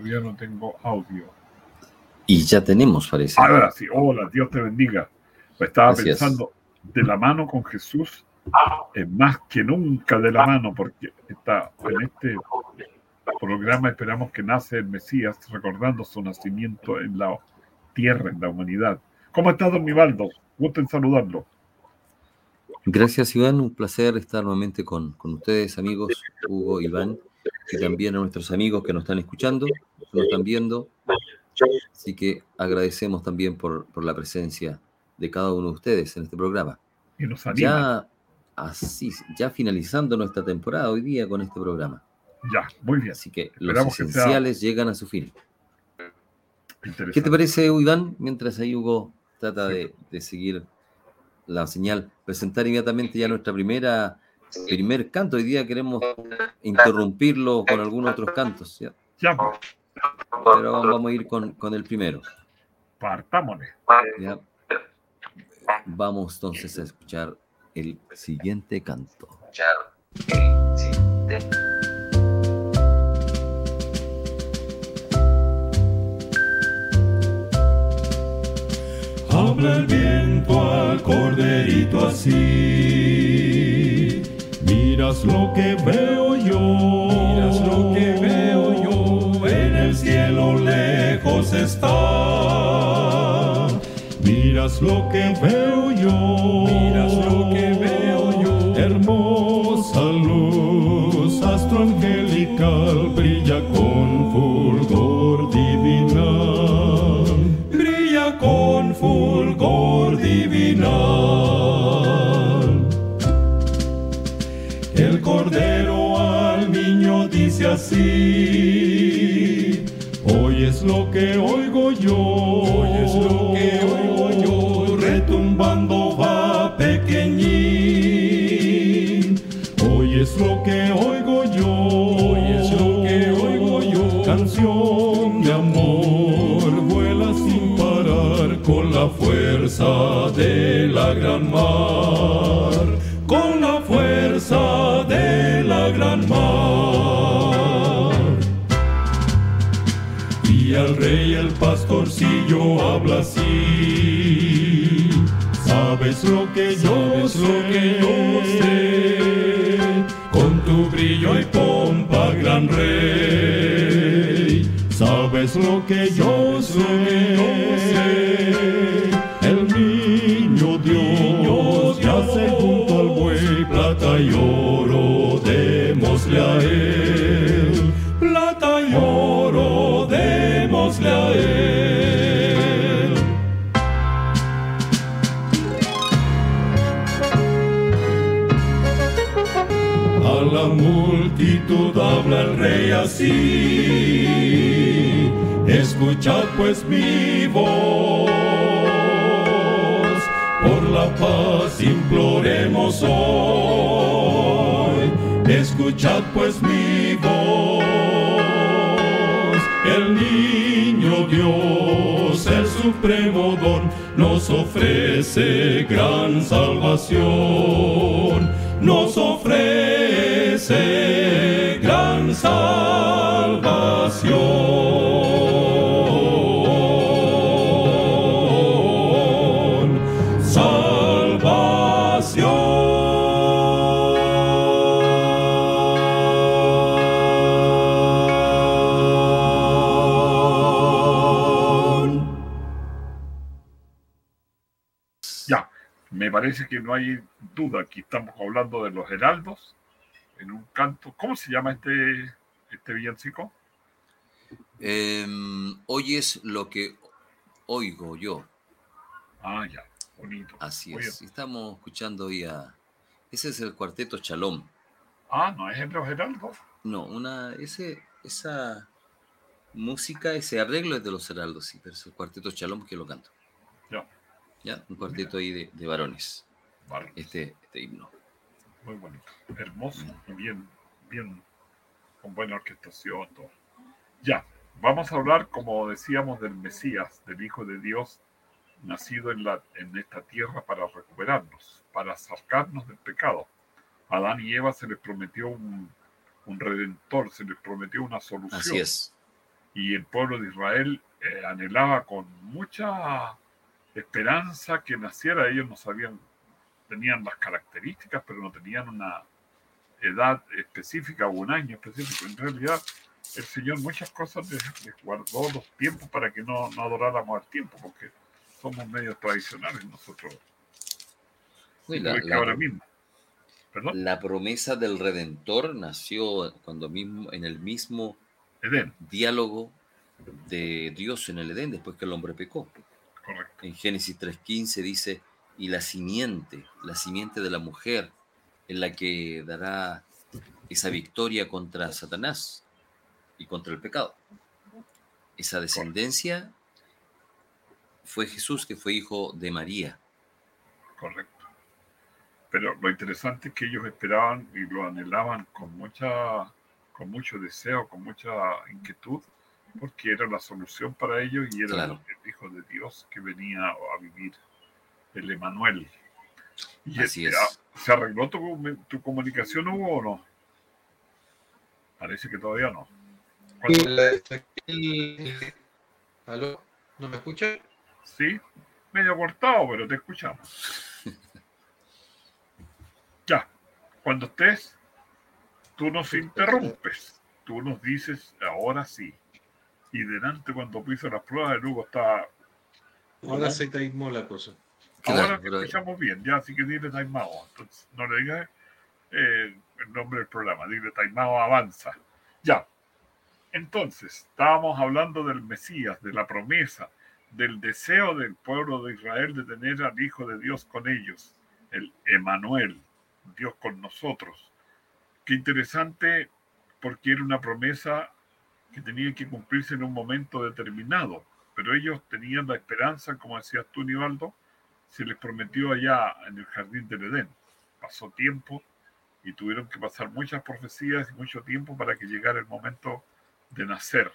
Todavía no tengo audio. Y ya tenemos, parece. Ahora sí, hola, Dios te bendiga. Estaba Gracias. pensando, de la mano con Jesús es más que nunca de la mano, porque está en este programa esperamos que nace el Mesías, recordando su nacimiento en la tierra, en la humanidad. ¿Cómo está, don Mivaldo? Gusto en saludarlo. Gracias, Iván. Un placer estar nuevamente con, con ustedes, amigos, Hugo, Iván, y también a nuestros amigos que nos están escuchando, que nos están viendo. Así que agradecemos también por, por la presencia de cada uno de ustedes en este programa. Y nos anima. Ya así, ya finalizando nuestra temporada hoy día con este programa. Ya, muy bien. Así que los Esperamos que sea esenciales llegan a su fin. ¿Qué te parece, Iván? Mientras ahí Hugo trata de, de seguir la señal, presentar inmediatamente ya nuestra primera primer canto. Hoy día queremos interrumpirlo con algunos otros cantos, ¿ya? Ya, pues, pero vamos a ir con, con el primero. partámonos. ¿ya? Vamos entonces a escuchar el siguiente canto. Habla el viento al corderito así. Miras lo que veo yo. Miras lo que veo yo. En el cielo lejos está. Miras lo que veo yo. Miras lo que veo yo. Hermosa luz, astro angelical, brilla con fulgor divinal brilla con fulgor divinal. Cordero al niño dice así, hoy es lo que oigo yo, hoy es lo que oigo yo, retumbando va pequeñín, hoy es lo que oigo yo, hoy es lo que oigo yo, canción de amor, vuela sin parar con la fuerza de la gran mar, gran mar. Y al rey el pastorcillo habla así. Sabes lo que yo sé, lo que yo sé. Con tu brillo y pompa, gran rey. Sabes lo que yo sé. El niño Dios yace junto al buey, plata y oro, démosle a él. Plata y oro, démosle a él. A la multitud habla el rey así. Escuchad pues mi voz. Por la paz imploremos hoy. Escuchad pues mi voz. El niño Dios, el supremo don, nos ofrece gran salvación. Nos ofrece gran salvación. Parece que no hay duda. Aquí estamos hablando de los heraldos en un canto. ¿Cómo se llama este, este villancico? Em, oyes lo que oigo yo. Ah, ya, bonito. Así es. Estamos escuchando hoy a Ese es el cuarteto Chalom. Ah, no es en los heraldos. No, una, ese, esa música, ese arreglo es de los heraldos, sí, pero es el cuarteto Chalom que lo canto. Ya. Un cuarteto ahí de, de varones, Vale. este, este himno. Muy bonito. Hermoso y bien, bien, con buena orquestación. Todo. Ya. Vamos a hablar, como decíamos, del Mesías, del Hijo de Dios, nacido en, la, en esta tierra para recuperarnos, para sacarnos del pecado. A Adán y Eva se les prometió un, un redentor, se les prometió una solución. Así es. y el pueblo de Israel eh, anhelaba con mucha esperanza que naciera. Ellos no sabían, tenían las características, pero no tenían una edad específica o un año específico. En realidad, el Señor muchas cosas les, les guardó los tiempos para que no, no adoráramos al tiempo, porque somos medios tradicionales nosotros. La, ahora mismo. ¿Perdón? la promesa del Redentor nació cuando mismo, en el mismo Edén, diálogo de Dios en el Edén, después que el hombre pecó. Correcto. En Génesis 3.15 dice, y la simiente, la simiente de la mujer, en la que dará esa victoria contra Satanás y contra el pecado. Esa descendencia fue Jesús, que fue hijo de María. Correcto. Pero lo interesante es que ellos esperaban y lo anhelaban con mucha, con mucho deseo, con mucha inquietud, porque era la solución para ellos y era Claro. el Hijo de Dios que venía a vivir, el Emanuel. Y Así este, es. ah, ¿Se arregló tu, tu comunicación, Hugo, o no? Parece que todavía no. ¿Aló? ¿No me escucha? Sí, medio cortado, pero te escuchamos. ya, cuando estés, tú nos interrumpes, tú nos dices ahora sí. Y delante cuando piso las pruebas, el Hugo está. Ahora se taimó la cosa. Claro, ahora te pero- escuchamos bien, ya, así que dile Taimao. Entonces, no le digas eh, el nombre del programa, dile Taimao avanza. Ya. Entonces, estábamos hablando del Mesías, de la promesa, del deseo del pueblo de Israel de tener al Hijo de Dios con ellos, el Emanuel, Dios con nosotros. Qué interesante, porque era una promesa que tenía que cumplirse en un momento determinado, pero ellos tenían la esperanza, como decías tú, Nivaldo, se les prometió allá en el jardín del Edén. Pasó tiempo y tuvieron que pasar muchas profecías y mucho tiempo para que llegara el momento de nacer.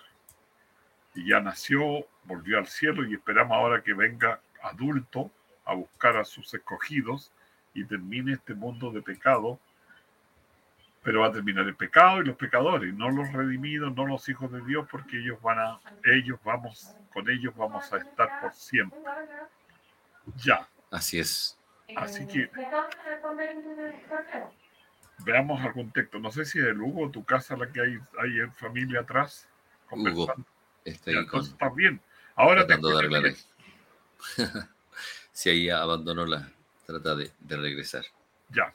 Y ya nació, volvió al cielo y esperamos ahora que venga adulto a buscar a sus escogidos y termine este mundo de pecado. Pero va a terminar el pecado y los pecadores, no los redimidos, no los hijos de Dios, porque ellos van a, ellos vamos, con ellos vamos a estar por siempre. Ya, Así es. Así que- veamos algún texto. No sé si es el Hugo, tu casa, la que hay, hay en familia atrás. Hugo, conversando. está Ya, ahí con, entonces está bien. Ahora te de si ahí abandonó la, trata de, de regresar. Ya.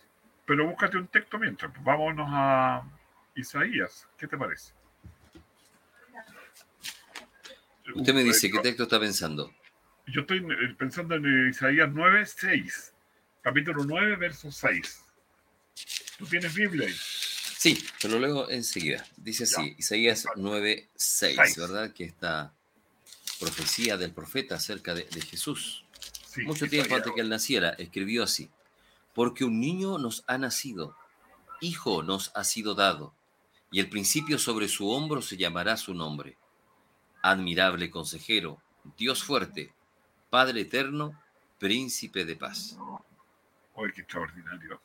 Pero búscate un texto mientras. Pues vámonos a Isaías. ¿Qué te parece? Usted me dice, ¿qué texto está pensando? Yo estoy eh, pensando en Isaías 9, 6. Capítulo 9, verso 6. ¿Tú tienes Biblia ahí? Sí, te lo leo enseguida. Dice así, Isaías 9, 6, Seis. ¿verdad? Que esta profecía del profeta acerca de, de Jesús. Sí, Mucho tiempo antes que él naciera, escribió así. Porque un niño nos ha nacido, hijo nos ha sido dado, y el principio sobre su hombro se llamará su nombre. Admirable consejero, Dios fuerte, Padre eterno, príncipe de paz. Oye, qué extraordinario.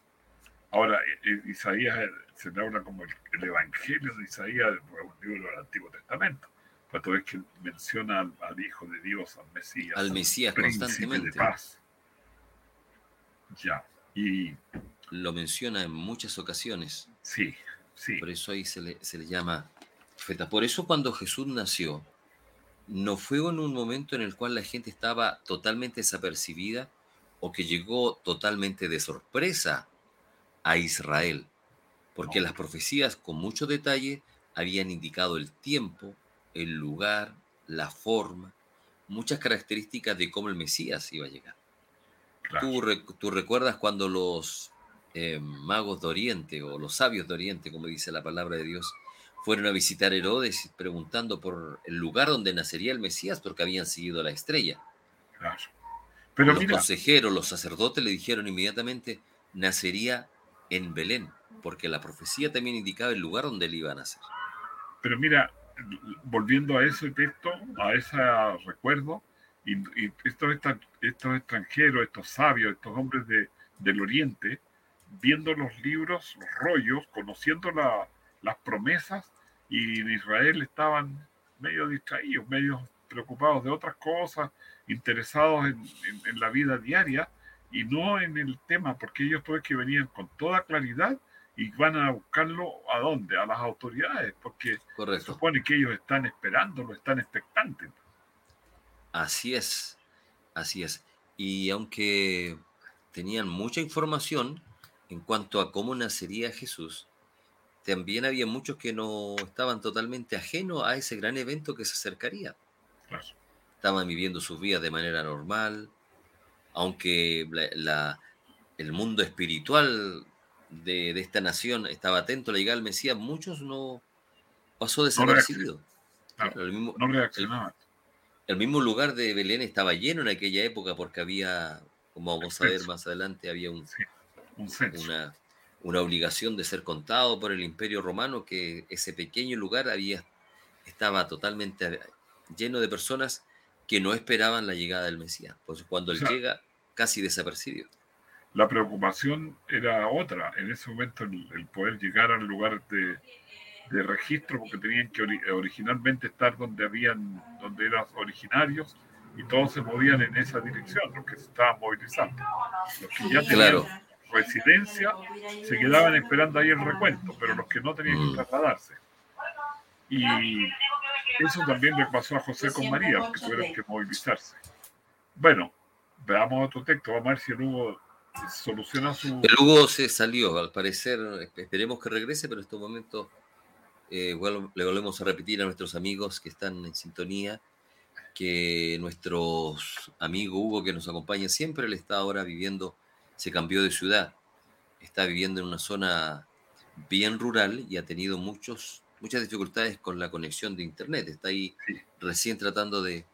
Ahora, eh, eh, Isaías eh, se habla como el, el Evangelio de Isaías, un libro del Antiguo Testamento. Cuando ves que menciona al, al Hijo de Dios, al Mesías, Al Mesías príncipe constantemente. de paz. Ya, y Lo menciona en muchas ocasiones. sí, sí, Por eso ahí se le, se le llama profeta. Por eso cuando Jesús nació, no fue en un momento en el cual la gente estaba totalmente desapercibida o que llegó totalmente de sorpresa a Israel, porque No. las profecías con mucho detalle habían indicado el tiempo, el lugar, la forma, muchas características de cómo el Mesías iba a llegar. Claro. ¿Tú, rec- tú recuerdas cuando los eh, magos de Oriente o los sabios de Oriente, como dice la palabra de Dios, fueron a visitar Herodes preguntando por el lugar donde nacería el Mesías porque habían seguido la estrella. Claro. Pero los mira, consejeros, los sacerdotes le dijeron inmediatamente, nacería en Belén, porque la profecía también indicaba el lugar donde él iba a nacer. pero mira, volviendo a ese texto, a ese recuerdo, y, y estos, estos, extranjeros, estos sabios, estos hombres de, del Oriente, viendo los libros, los rollos, conociendo la- las promesas, y en Israel estaban medio distraídos, medio preocupados de otras cosas, interesados en, en- en la vida diaria y no en el tema, porque ellos pues que venían con toda claridad y van a buscarlo a dónde, a las autoridades, porque se Correcto. supone que ellos están esperándolo, están expectantes. Así es, así es. Y aunque tenían mucha información en cuanto a cómo nacería Jesús, también había muchos que no estaban totalmente ajenos a ese gran evento que se acercaría. Claro. Estaban viviendo sus vidas de manera normal, aunque la- la- el mundo espiritual de, de esta nación estaba atento a la llegada del Mesías, muchos no pasó desapercibido. Claro. Claro, el mismo- No reaccionaban. El mismo lugar de Belén estaba lleno en aquella época porque había, como vamos a ver más adelante, había un- Un censo. una, una obligación de ser contado por el Imperio Romano que ese pequeño lugar había, estaba totalmente lleno de personas que no esperaban la llegada del Mesías. Pues cuando él O sea, llega, casi desapercibido. La preocupación era otra. En ese momento el, el poder llegar al lugar de, de registro, porque tenían que ori- originalmente estar donde habían, donde eran originarios, y todos se movían en esa dirección, los que se estaban movilizando. Los que ya tenían Claro. residencia se quedaban esperando ahí el recuento, pero los que no tenían Mm. que trasladarse. Y eso también le pasó a José con María, que tuvieron que movilizarse. Bueno, veamos otro texto, vamos a ver si el Hugo soluciona su... El Hugo se salió, al parecer, esperemos que regrese, pero en estos momentos eh, le volvemos a repetir a nuestros amigos que están en sintonía que nuestro amigo Hugo que nos acompaña siempre, él está ahora viviendo, se cambió de ciudad, está viviendo en una zona bien rural y ha tenido muchos, muchas dificultades con la conexión de internet, está ahí Sí. recién tratando de,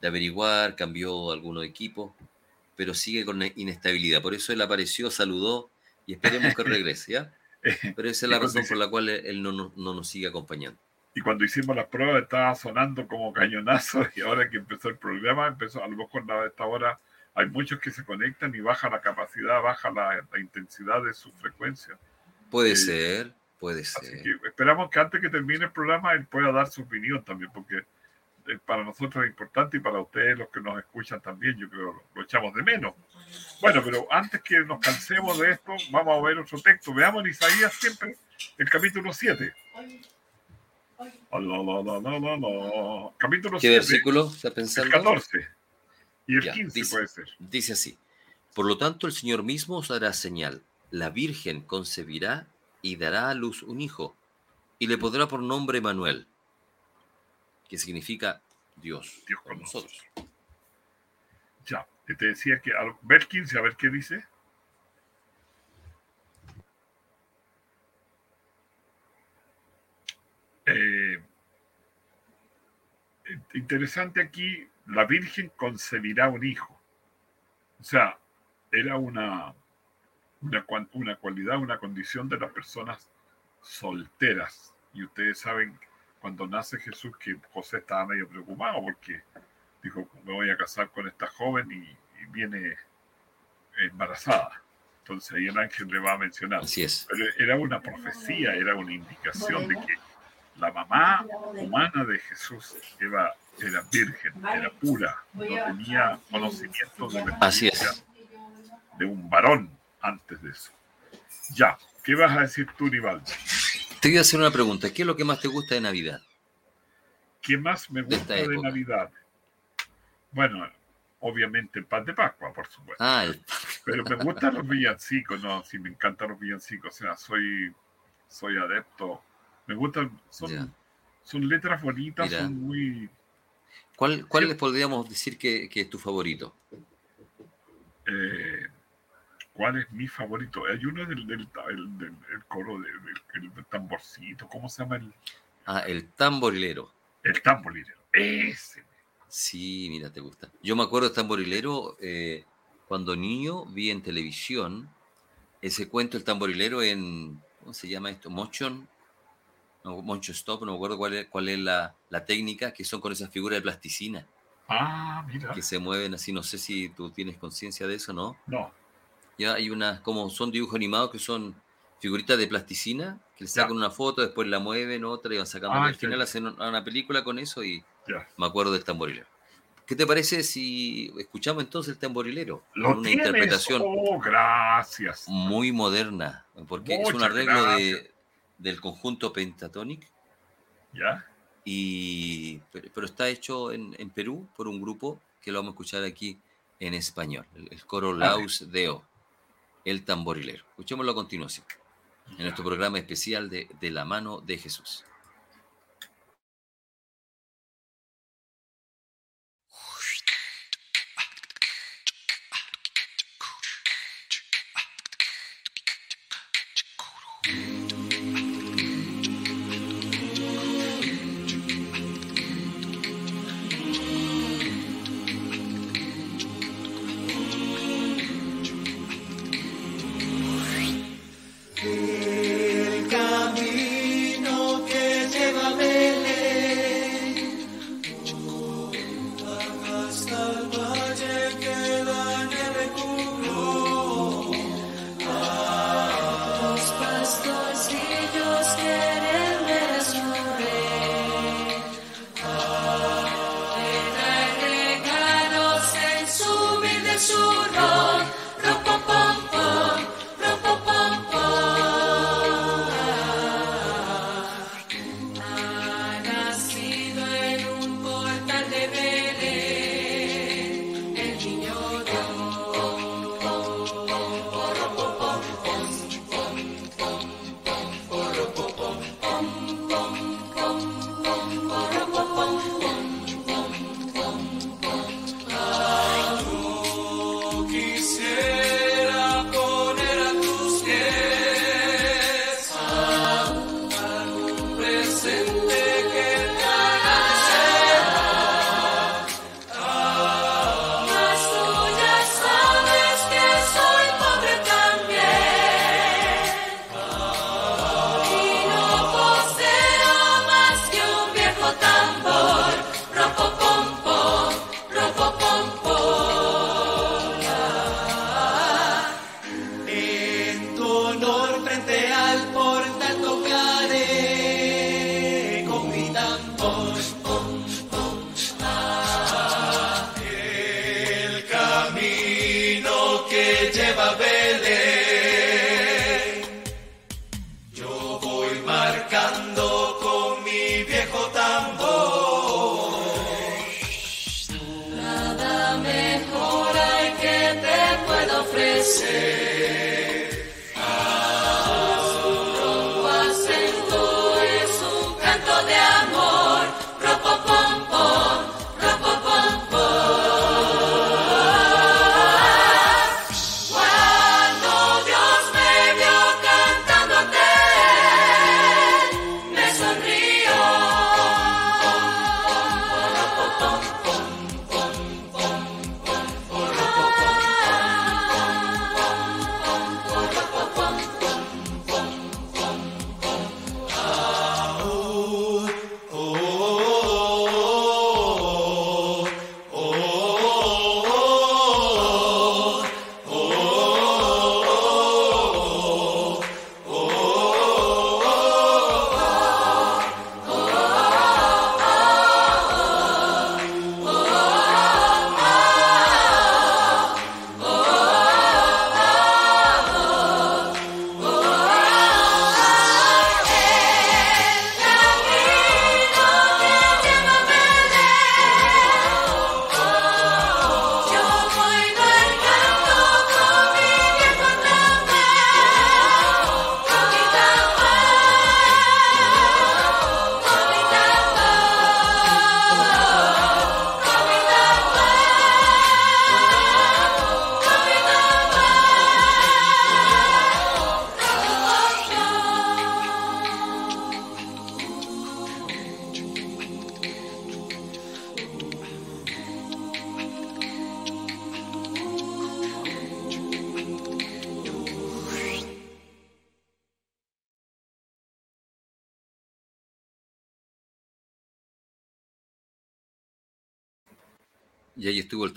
de averiguar, cambió algunos equipos, pero sigue con inestabilidad. Por eso él apareció, saludó y esperemos que regrese, ¿ya? Pero esa es la razón por la cual él no, no- no nos sigue acompañando. Y cuando hicimos las pruebas estaba sonando como cañonazo y ahora que empezó el programa, empezó a lo mejor a esta hora hay muchos que se conectan y baja la capacidad, baja la, la intensidad de su frecuencia. Puede Sí. ser, puede Así ser. que esperamos que antes que termine el programa él pueda dar su opinión también, porque eh, para nosotros es importante y para ustedes los que nos escuchan también, yo creo lo, lo echamos de menos. Bueno, pero antes que nos cansemos de esto, vamos a ver otro texto. Veamos en Isaías siempre el capítulo 7. La, la, la, la, la, la. Capítulo ¿Qué 7, versículo está el pensando? 14 y el Ya, 15 dice. puede ser. Dice así. Por lo tanto, el Señor mismo os dará señal. La Virgen concebirá y dará a luz un hijo, y le pondrá por nombre Manuel, que significa Dios, Dios con con nosotros. Ya, te decía que al ver 15, a ver qué dice. Eh, interesante aquí, la Virgen concebirá un hijo. O sea, era una, una, una cualidad, una condición de las personas solteras. Y ustedes saben, cuando nace Jesús, que José estaba medio preocupado porque dijo, me voy a casar con esta joven y, y viene embarazada. Entonces ahí el ángel le va a mencionar. Así es. Pero era una profecía, era una indicación de que la mamá humana de Jesús era, era virgen, era pura, no tenía conocimiento de la Así es. de un varón antes de eso. Ya, ¿qué vas a decir tú, Nivaldo? Te voy a hacer una pregunta. ¿Qué es lo que más te gusta de Navidad? ¿Qué más me gusta de. Navidad? Bueno, obviamente el pan de Pascua, por supuesto. Ah, el- Pero me gustan los villancicos, no, sí, me encantan los villancicos, o sea, soy, soy adepto. Me gustan, son, son letras bonitas, Mira. son muy... ¿cuál, cuál les podríamos decir que, que es tu favorito? eh, ¿Cuál es mi favorito? Hay uno del, del, el- del- el coro de- del, del tamborcito, ¿cómo se llama? El, Ah, el tamborilero. el tamborilero. Ese. Sí, mira, te gusta. Yo me acuerdo de tamborilero eh, cuando niño vi en televisión ese cuento El tamborilero en, ¿cómo se llama esto? Motion, no, Motion Stop, no me acuerdo cuál es, cuál es la, la técnica, que son con esas figuras de plasticina, Ah, mira. que se mueven así, no sé si tú tienes conciencia de eso, ¿no? No. Ya hay unas, como son dibujos animados que son figuritas de plasticina, que le sacan una foto, después la mueven, otra, y van sacando, Ah, al ya, final ya. hacen una película con eso y Ya. me acuerdo del tamborilero. ¿Qué te parece si escuchamos entonces el tamborilero? Lo Con una tienes. interpretación Oh, gracias. muy moderna, porque es un Muchas arreglo de, del conjunto Pentatonic, Ya. y, pero, pero está hecho en, en Perú por un grupo que lo vamos a escuchar aquí en español, el, el coro Laus Deo, el tamborilero. Escuchémoslo a continuación, en nuestro programa especial de De la mano de Jesús.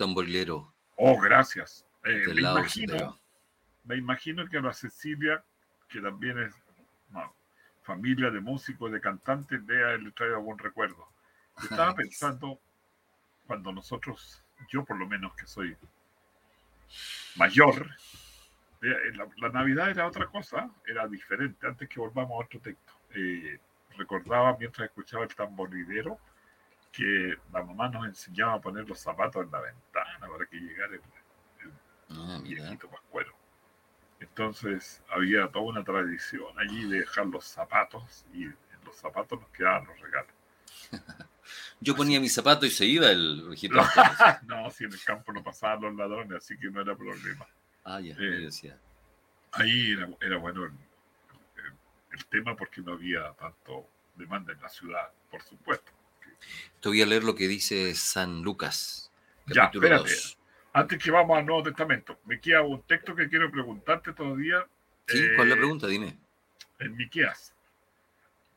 Tamborilero Oh, gracias. Eh, me, imagino, de- me imagino que la Cecilia, que también es no, familia de músicos, de cantantes, de haberle traído algún recuerdo. Estaba pensando, cuando nosotros, yo por lo menos que soy mayor, eh, la, la Navidad era otra cosa, era diferente. Antes que volvamos a otro texto, eh, recordaba mientras escuchaba el tamborilero que la mamá nos enseñaba a poner los zapatos en la ventana para que llegara el, Ah, mira. viejito pascuero. Entonces había toda una tradición allí de dejar los zapatos y en los zapatos nos quedaban los regalos. Yo ponía mi zapato y se iba el viejito no, si en el campo no pasaban los ladrones, así que no era problema. Ah, ya, Eh, decía. Ahí era, era bueno el, el- el tema porque no había tanto demanda en la ciudad, por supuesto. Te voy a leer lo que dice San Lucas, Ya, espérate. 2. Antes que vamos al Nuevo Testamento, me queda un texto que quiero preguntarte todavía. ¿Sí? ¿Cuál es la eh, pregunta? Dime. En Miqueas.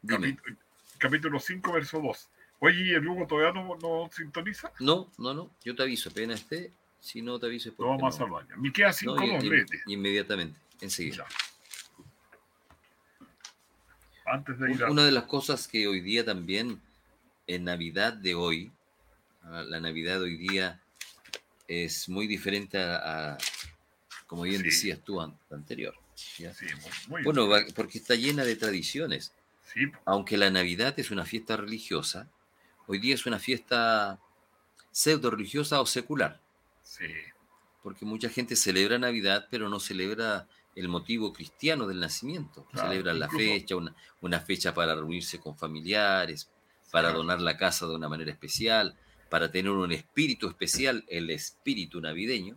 Dime. Capítulo, capítulo 5, verso 2. Oye, ¿y el Hugo todavía no, no sintoniza? No, no, no. Yo te aviso apenas esté. Si no te aviso Lo vamos a salvar. Miqueas 5, No, y- 2, y- léete. inmediatamente, enseguida. Ya. Antes de ir a... Una de las cosas que hoy día también, en Navidad de hoy, ah, la Navidad de hoy día es muy diferente a, a- como bien Sí. decías tú an- anterior. ¿ya? Sí, muy, muy Bueno, va- porque está llena de tradiciones. Sí, Aunque la Navidad es una fiesta religiosa, hoy día es una fiesta pseudo religiosa o secular, sí, porque mucha gente celebra Navidad, pero no celebra el motivo cristiano del nacimiento. Claro, Celebran la fecha, una, una fecha para reunirse con familiares, para donar la casa de una manera especial, para tener un espíritu especial, el espíritu navideño,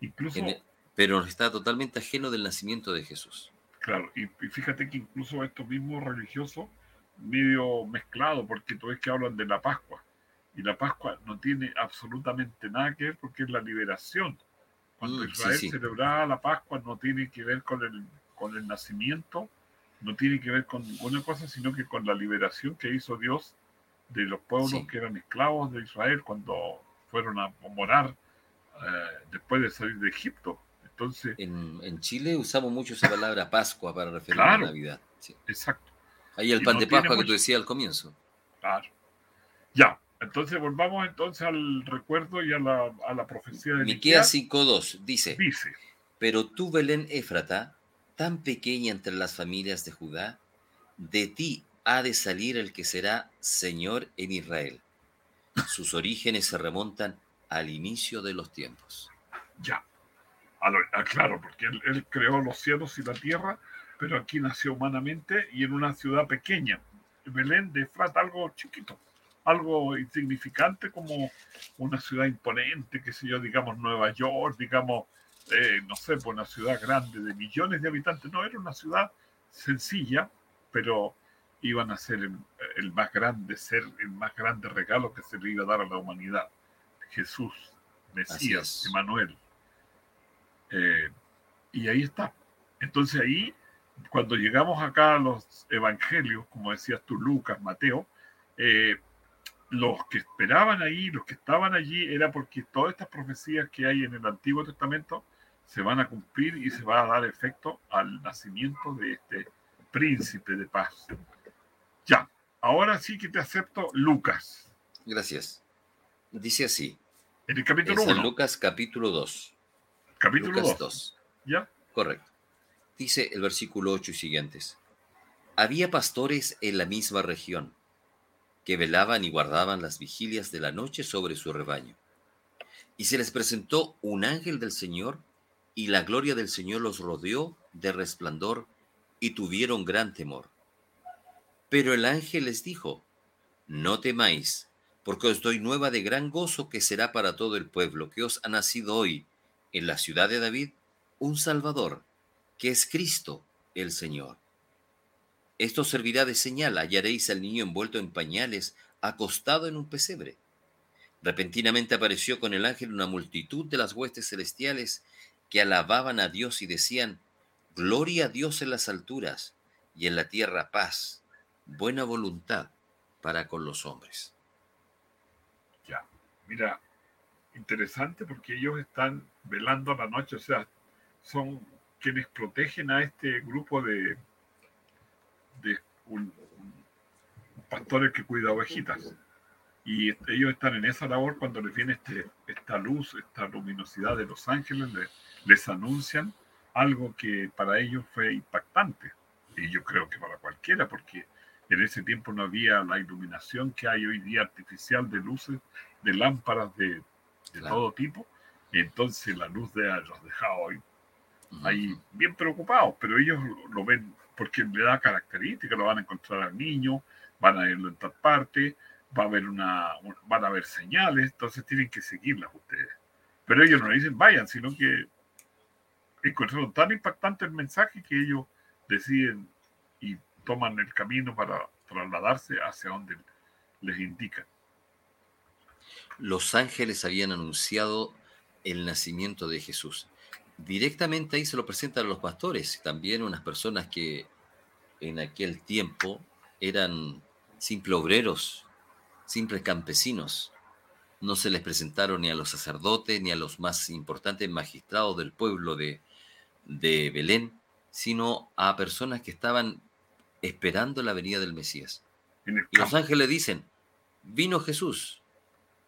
incluso, el- pero está totalmente ajeno del nacimiento de Jesús. claro, y, y fíjate que incluso estos mismos religiosos, medio mezclado, porque tú ves que hablan de la Pascua, y la Pascua no tiene absolutamente nada que ver porque es la liberación. Cuando Mm, sí, Israel sí. celebraba la Pascua no tiene que ver con el, con el nacimiento, no tiene que ver con ninguna cosa, sino que con la liberación que hizo Dios de los pueblos Sí. que eran esclavos de Israel cuando fueron a morar eh, después de salir de Egipto. Entonces, En, en Chile usamos mucho esa palabra Pascua para referir a Claro. la Navidad. sí. exacto. Ahí el Y pan no de Pascua que mucho- tú decías al comienzo. Claro. Ya, entonces volvamos entonces al recuerdo y a la, a la profecía de Miqueas. 5.2 dice, Dice, pero tú, Belén Éfrata, tan pequeña entre las familias de Judá, de ti ha de salir el que será Señor en Israel. Sus orígenes se remontan al inicio de los tiempos. ya. Claro, porque él, creó los cielos y la tierra, pero aquí nació humanamente y en una ciudad pequeña. Belén de Efrata, algo chiquito, algo insignificante como una ciudad imponente, qué sé yo, digamos Nueva York, digamos, eh, no sé, pues una ciudad grande de millones de habitantes. No, era una ciudad sencilla, pero iban a ser el, el más grande ser, el más grande regalo que se le iba a dar a la humanidad. Jesús, Mesías, es. Emanuel. Eh, y ahí está. Entonces ahí, cuando llegamos acá a los evangelios, como decías tú, Lucas, Mateo, eh, los que esperaban ahí, los que estaban allí, era porque todas estas profecías que hay en el Antiguo Testamento se van a cumplir y se va a dar efecto al nacimiento de este príncipe de paz. Ya, ahora sí que te acepto Lucas, Gracias. Dice así, en el capítulo San 1, Lucas capítulo 2. capítulo Lucas 2. 2. ¿Ya? Correcto. Dice el versículo 8 y siguientes. Había pastores en la misma región que velaban y guardaban las vigilias de la noche sobre su rebaño. Y se les presentó un ángel del Señor, y la gloria del Señor los rodeó de resplandor, y tuvieron gran temor. Pero el ángel les dijo, No temáis, porque os doy nueva de gran gozo que será para todo el pueblo, que os ha nacido hoy en la ciudad de David un Salvador, que es Cristo el Señor. Esto servirá de señal, hallaréis al niño envuelto en pañales, acostado en un pesebre. Repentinamente apareció con el ángel una multitud de las huestes celestiales que alababan a Dios y decían, Gloria a Dios en las alturas y en la tierra paz, buena voluntad para con los hombres. Ya, mira, interesante porque ellos están velando a la noche, o sea, son quienes protegen a este grupo de, de un, un pastores que cuida ovejitas. Y ellos están en esa labor cuando les viene este, esta luz, esta luminosidad de los ángeles, les, les anuncian algo que para ellos fue impactante. Y yo creo que para cualquiera, porque en ese tiempo no había la iluminación que hay hoy día artificial de luces, de lámparas de, de Claro. todo tipo. Entonces la luz de los dejaba hoy ahí bien preocupados, pero ellos lo, lo ven porque le da características, lo van a encontrar al niño, van a verlo en tal parte, va a haber una, un- van a haber señales, entonces tienen que seguirlas ustedes. Pero ellos no dicen vayan, sino que encontraron tan impactante el mensaje que ellos deciden toman el camino para trasladarse hacia donde les indican. Los ángeles habían anunciado el nacimiento de Jesús. Directamente ahí se lo presentan a los pastores, también unas personas que en aquel tiempo eran simples obreros, simples campesinos. No se les presentaron ni a los sacerdotes ni a los más importantes magistrados del pueblo de, de Belén, sino a personas que estaban esperando la venida del Mesías. Y los ángeles dicen, vino Jesús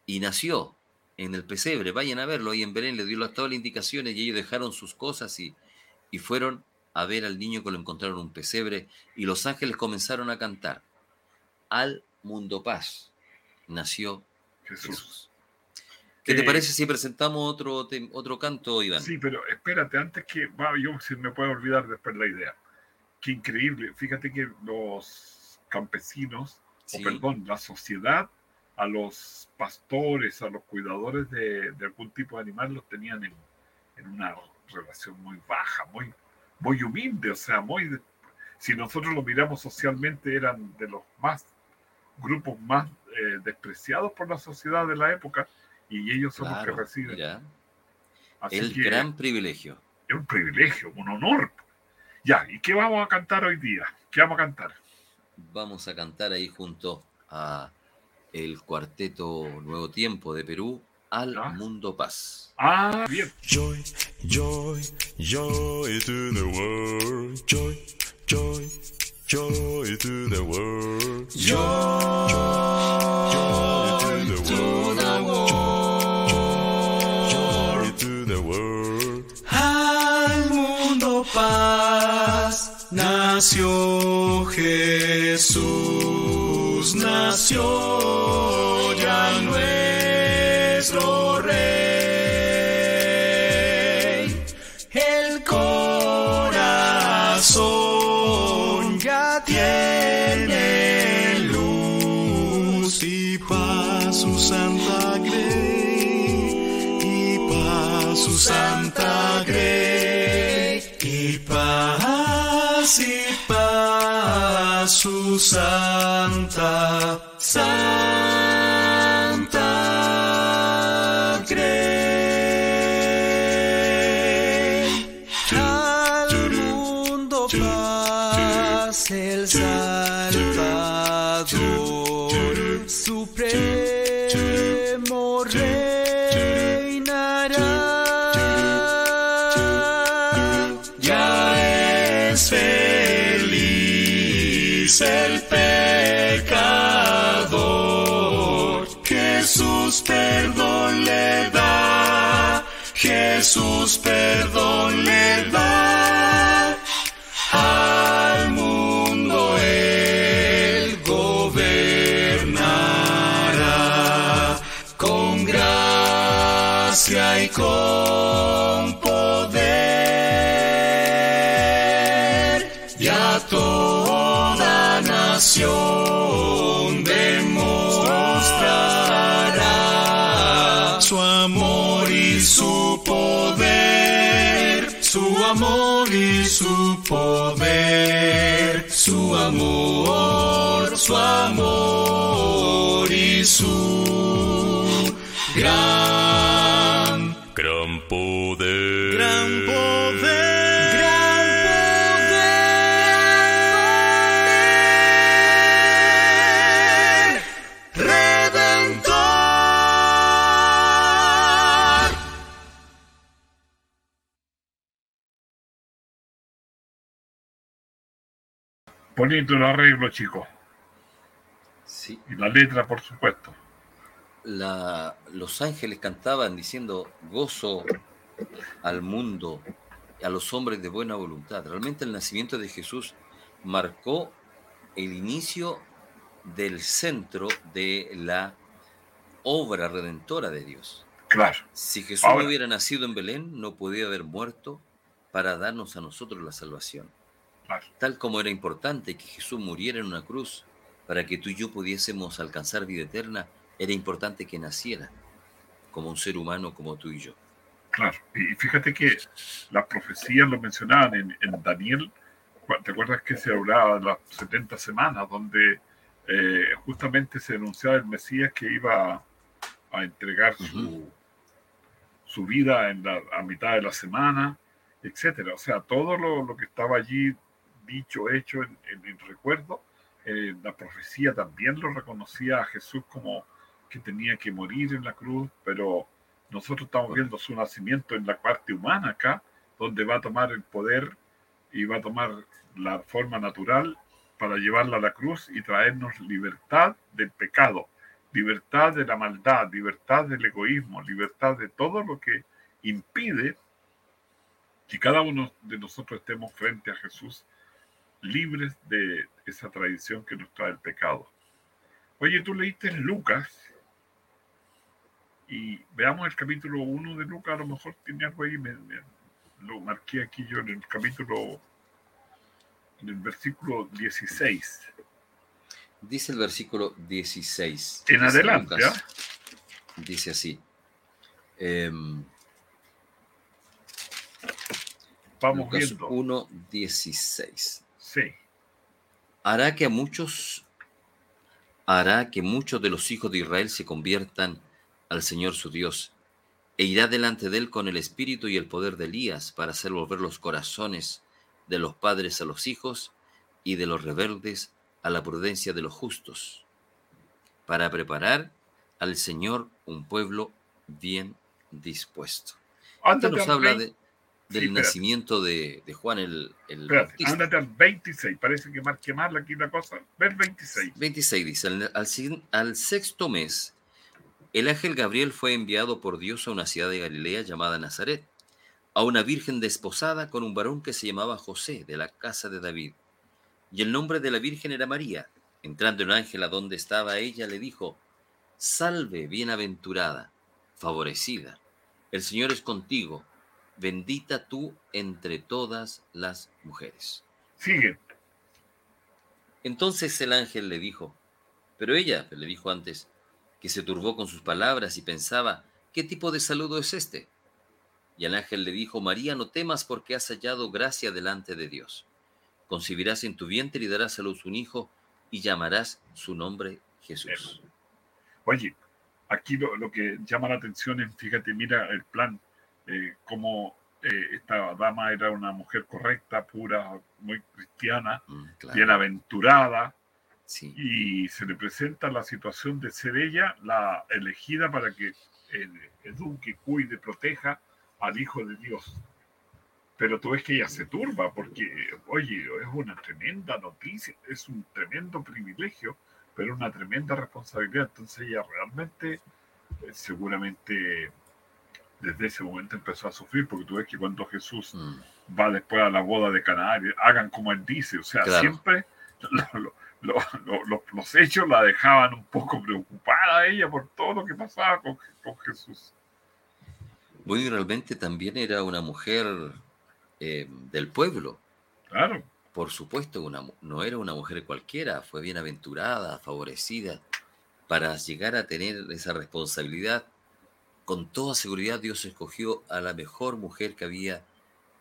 y nació en el pesebre, vayan a verlo. Y en Belén le dio todas las indicaciones y ellos dejaron sus cosas y, y fueron a ver al niño que lo encontraron en un pesebre. Y los ángeles comenzaron a cantar, al mundo paz nació Jesús. Jesús. ¿Qué te parece si presentamos otro, otro canto, Iván? Sí, pero espérate, antes que va, yo se me puede olvidar después la idea. Qué increíble. Fíjate que los campesinos, Sí, o perdón, la sociedad, a los pastores, a los cuidadores de, de algún tipo de animal, los tenían en, en una relación muy baja, muy, muy humilde, o sea, muy... si nosotros lo miramos socialmente, eran de los más grupos más eh, despreciados por la sociedad de la época y ellos son los claro, que reciben. Así el que- gran privilegio. es un privilegio, un honor. Ya, ¿y qué vamos a cantar hoy día? ¿Qué vamos a cantar? vamos a cantar ahí junto a el cuarteto Nuevo Tiempo de Perú, Al. Mundo Paz. Ah, bien. Joy, joy, joy to the world. Joy, joy, joy to the world. Joy, joy nació Jesús, nació santa Perdón le da al mundo él gobernará con gracia y con poder. Y a toda nación demostrará su amor su amor y su poder, su amor, su amor y su gran Gran poder. Gran poder. Bonito el arreglo, chicos. Sí. Y la letra, por supuesto. La, los ángeles cantaban diciendo gozo al mundo, a los hombres de buena voluntad. Realmente el nacimiento de Jesús marcó el inicio del centro de la obra redentora de Dios. Claro. Si Jesús Ahora- no hubiera nacido en Belén, no podía haber muerto para darnos a nosotros la salvación. Claro. Tal como era importante que Jesús muriera en una cruz para que tú y yo pudiésemos alcanzar vida eterna, era importante que naciera como un ser humano como tú y yo. Claro, y fíjate que las profecías lo mencionaban en, en Daniel, ¿te acuerdas que se hablaba de las 70 semanas, donde eh, justamente se anunciaba el Mesías que iba a entregar su, su vida en la, a mitad de la semana, etcétera? O sea, todo lo, lo que estaba allí dicho, hecho en, en- en recuerdo, eh, la profecía también lo reconocía a Jesús como que tenía que morir en la cruz, pero nosotros estamos viendo su nacimiento en la parte humana acá, donde va a tomar el poder y va a tomar la forma natural para llevarla a la cruz y traernos libertad del pecado, libertad de la maldad, libertad del egoísmo, libertad de todo lo que impide que cada uno de nosotros estemos frente a Jesús libres de esa tradición que nos trae el pecado. Oye, tú leíste en Lucas y veamos el capítulo 1 de Lucas, a lo mejor tiene algo ahí, me- me- lo marqué aquí yo en el capítulo, en el versículo 16. Dice el versículo 16. En adelante, Lucas, ¿ah? Dice así. em, Vamos Lucas viendo. 1, 16. Sí, hará que a muchos hará que muchos de los hijos de Israel se conviertan al Señor su Dios e irá delante de él con el espíritu y el poder de Elías para hacer volver los corazones de los padres a los hijos y de los rebeldes a la prudencia de los justos para preparar al Señor un pueblo bien dispuesto. Esto nos habla 20 de- del Sí, nacimiento de, de Juan el, el espérate, Bautista. ándate al 26, parece que marque mal aquí la cosa. Ver 26. 26 dice, al, al al sexto mes, el ángel Gabriel fue enviado por Dios a una ciudad de Galilea llamada Nazaret, a una virgen desposada con un varón que se llamaba José, de la casa de David. Y el nombre de la virgen era María. Entrando el ángel a donde estaba ella, le dijo, Salve, bienaventurada, favorecida, el Señor es contigo, bendita tú entre todas las mujeres. Sigue. Entonces el ángel le dijo, pero ella le dijo antes, que se turbó con sus palabras y pensaba, ¿qué tipo de saludo es este? Y el ángel le dijo, María, no temas porque has hallado gracia delante de Dios. Concebirás en tu vientre y darás a luz un hijo y llamarás su nombre Jesús. Oye, aquí lo, lo que llama la atención es, fíjate, mira el plan, eh, cómo eh, esta dama era una mujer correcta, pura, muy cristiana, Mm, claro, bienaventurada, sí, y se le presenta la situación de ser ella la elegida para que eh, eduque, cuide, proteja al Hijo de Dios. Pero tú ves que ella se turba porque, oye, es una tremenda noticia, es un tremendo privilegio, pero una tremenda responsabilidad. Entonces ella realmente, eh, seguramente, desde ese momento empezó a sufrir, porque tú ves que cuando Jesús mm, va después a la boda de Canaán, hagan como él dice, o sea, Claro. siempre lo- lo- lo- lo- lo- los hechos la dejaban un poco preocupada a ella por todo lo que pasaba con, con Jesús. Bueno, y realmente también era una mujer eh, del pueblo. Claro, Por supuesto, una no era una mujer cualquiera, fue bienaventurada, favorecida. Para llegar a tener esa responsabilidad, con toda seguridad Dios escogió a la mejor mujer que había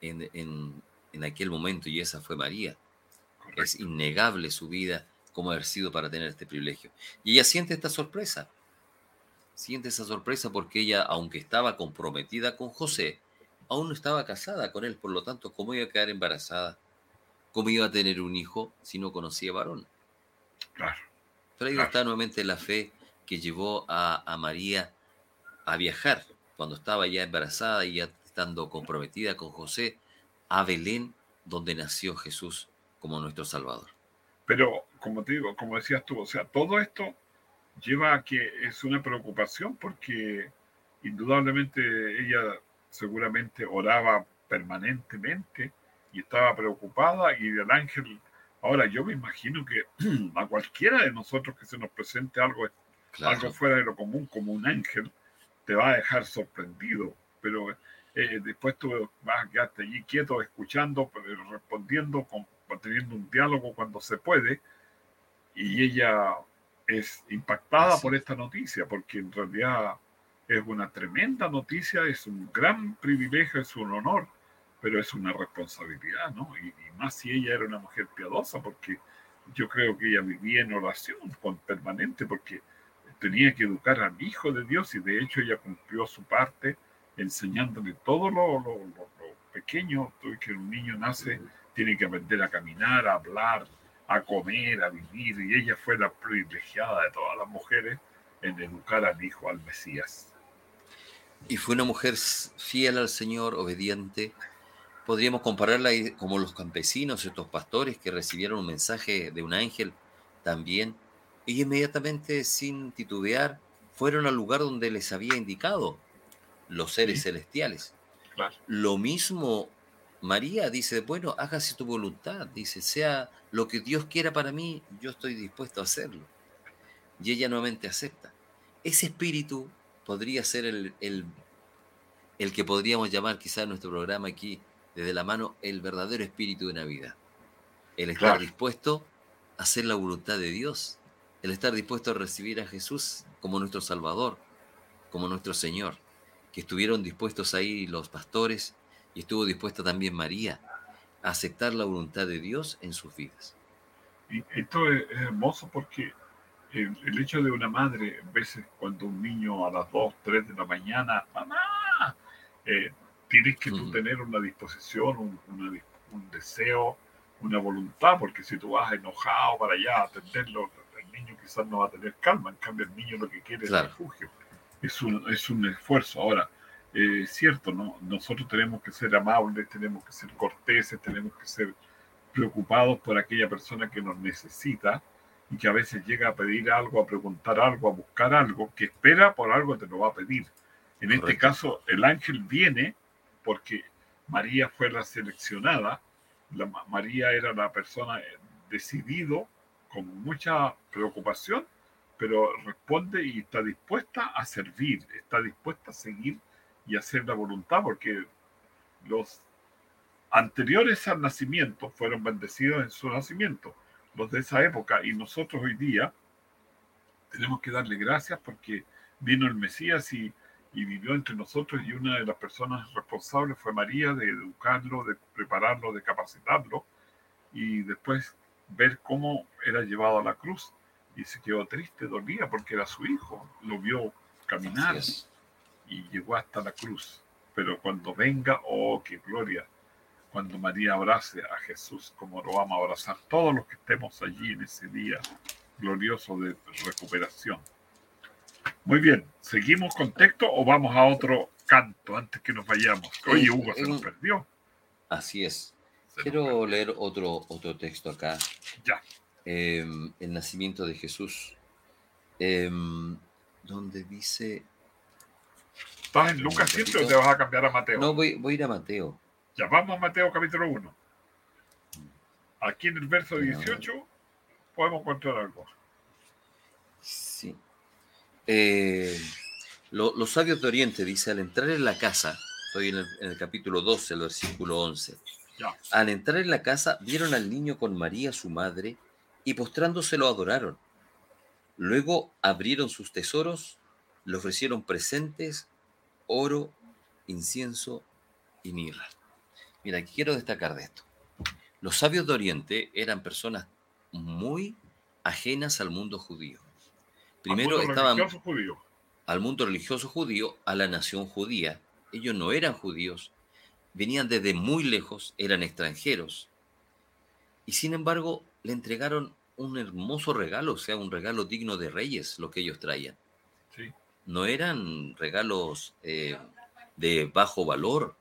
en, en- en aquel momento y esa fue María. correcto. Es innegable su vida como haber sido para tener este privilegio. Y ella siente esta sorpresa. Siente esa sorpresa porque ella, aunque estaba comprometida con José, aún no estaba casada con él. Por lo tanto, ¿cómo iba a quedar embarazada? ¿Cómo iba a tener un hijo si no conocía varón? Claro, Pero ahí Claro. está nuevamente la fe que llevó a, a María a viajar cuando estaba ya embarazada y ya estando comprometida con José a Belén, donde nació Jesús como nuestro Salvador. Pero, como te digo, como decías tú, o sea, todo esto lleva a que es una preocupación porque indudablemente ella seguramente oraba permanentemente y estaba preocupada y el ángel, ahora yo me imagino que a cualquiera de nosotros que se nos presente algo, Claro. algo fuera de lo común como un ángel, te va a dejar sorprendido, pero eh, después tú vas a quedarte allí quieto escuchando, pero respondiendo, con, teniendo un diálogo cuando se puede. Y ella es impactada Así por esta noticia, porque en realidad es una tremenda noticia, es un gran privilegio, es un honor, pero es una responsabilidad, ¿no? Y, y más si ella era una mujer piadosa, porque yo creo que ella vivía en oración con, permanente, porque tenía que educar al hijo de Dios y de hecho ella cumplió su parte enseñándole todo lo, lo, lo- lo pequeño, todo que un niño nace, tiene que aprender a caminar, a hablar, a comer, a vivir, y ella fue la privilegiada de todas las mujeres en educar al hijo, al Mesías. Y fue una mujer fiel al Señor, obediente. Podríamos compararla ahí como los campesinos, estos pastores que recibieron un mensaje de un ángel también, y inmediatamente, sin titubear, fueron al lugar donde les había indicado los seres Sí. celestiales. Claro. Lo mismo María dice, bueno, hágase tu voluntad, dice, sea lo que Dios quiera para mí, yo estoy dispuesto a hacerlo. Y ella nuevamente acepta. Ese espíritu podría ser el, el, el que podríamos llamar quizás nuestro programa aquí, desde la mano, el verdadero espíritu de Navidad. El estar Claro. dispuesto a hacer la voluntad de Dios, el estar dispuesto a recibir a Jesús como nuestro Salvador, como nuestro Señor, que estuvieron dispuestos ahí los pastores y estuvo dispuesta también María a aceptar la voluntad de Dios en sus vidas. Y esto es, hermoso porque el, el hecho de una madre, a veces cuando un niño a las 2, 3 de la mañana, mamá, eh, tienes que tú tener una disposición, un, una un deseo, una voluntad, porque si tú vas enojado para allá a atenderlo, quizás no va a tener calma, en cambio el niño lo que quiere Claro. es refugio. Es un, es un esfuerzo. Ahora, eh, es cierto, ¿no? Nosotros tenemos que ser amables, tenemos que ser corteses, tenemos que ser preocupados por aquella persona que nos necesita y que a veces llega a pedir algo, a preguntar algo, a buscar algo, que espera por algo te lo va a pedir. En este caso, el ángel viene porque María fue la seleccionada, la, María era la persona eh, decidido, con mucha preocupación, pero responde y está dispuesta a servir, está dispuesta a seguir y hacer la voluntad, porque los anteriores al nacimiento fueron bendecidos en su nacimiento, los de esa época, y nosotros hoy día tenemos que darle gracias porque vino el Mesías y, y vivió entre nosotros y una de las personas responsables fue María de educarlo, de prepararlo, de capacitarlo y después ver cómo era llevado a la cruz y se quedó triste, dolía porque era su hijo, lo vio caminar y llegó hasta la cruz. Pero cuando venga, oh, qué gloria, cuando María abrace a Jesús, como lo vamos a abrazar todos los que estemos allí en ese día glorioso de recuperación. Muy bien, ¿seguimos con texto o vamos a otro canto antes que nos vayamos? Oye, Hugo, se nos perdió. Así es. Quiero leer otro, otro texto acá. Ya. Em, el nacimiento de Jesús. Em, donde dice. ¿Estás en Lucas Un 7 o te vas a cambiar a Mateo? No, voy, voy a ir a Mateo. Ya vamos a Mateo capítulo 1. Aquí en el verso Ya. 18 podemos encontrar algo. Sí. Eh, lo- los sabios de Oriente, dice, al entrar en la casa, estoy en el, en el capítulo 12, el versículo 11. Al entrar en la casa, vieron al niño con María, su madre, y postrándose lo adoraron. Luego abrieron sus tesoros, le ofrecieron presentes, oro, incienso y mirra. Mira, quiero destacar de esto. Los sabios de Oriente eran personas muy ajenas al mundo judío. Primero Al mundo estaban religioso judío. al mundo religioso judío, a la nación judía. Ellos no eran judíos, venían desde muy lejos, eran extranjeros. Y sin embargo, le entregaron un hermoso regalo, o sea, un regalo digno de reyes, lo que ellos traían. Sí. No eran regalos eh, de bajo valor,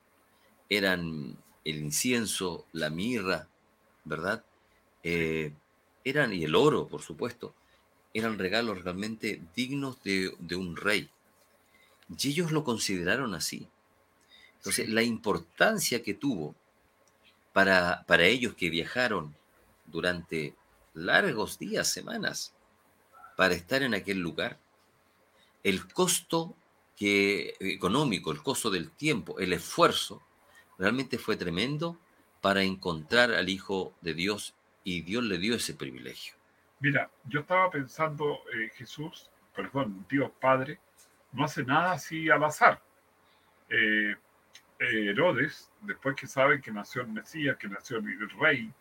eran el incienso, la mirra, ¿verdad? Eh, eran, y el oro, por supuesto, eran regalos realmente dignos de, de un rey. Y ellos lo consideraron así. Entonces, la importancia que tuvo para, para ellos que viajaron durante largos días, semanas, para estar en aquel lugar, el costo que, económico, el costo del tiempo, el esfuerzo, realmente fue tremendo para encontrar al Hijo de Dios y Dios le dio ese privilegio. Mira, yo estaba pensando, eh, Jesús, perdón, Dios Padre, no hace nada así al azar. Eh, eh, Herodes, después que sabe que nació el Mesías, que nació el rey,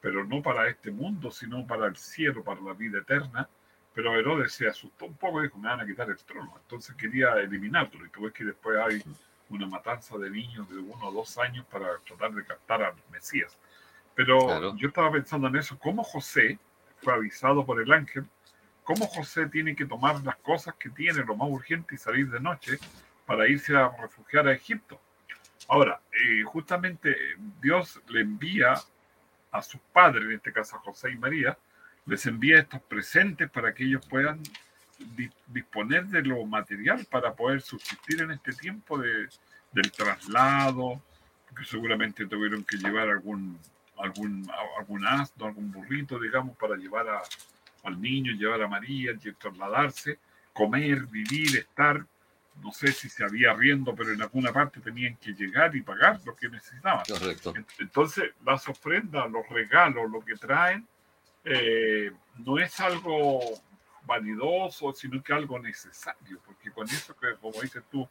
pero no para este mundo, sino para el cielo, para la vida eterna, pero Herodes se asustó un poco y dijo, me van a quitar el trono. Entonces quería eliminarlo. Y tú ves que después hay una matanza de niños de uno o dos años para tratar de captar al Mesías. Pero Claro. yo estaba pensando en eso, cómo José fue avisado por el ángel, cómo José tiene que tomar las cosas que tiene, lo más urgente, y salir de noche para irse a refugiar a Egipto. Ahora, eh, justamente Dios le envía a sus padres, en este caso a José y María, les envía estos presentes para que ellos puedan di- disponer de lo material para poder subsistir en este tiempo de, del traslado, porque seguramente tuvieron que llevar algún, algún, algún asno, algún burrito, digamos, para llevar a- al niño, llevar a María, trasladarse, comer, vivir, estar. No sé si se había riendo, pero en alguna parte tenían que llegar y pagar lo que necesitaban. Correcto. Entonces, las ofrendas, los regalos, lo que traen, eh, no es algo vanidoso, sino que algo necesario, porque con eso que, como dices tú,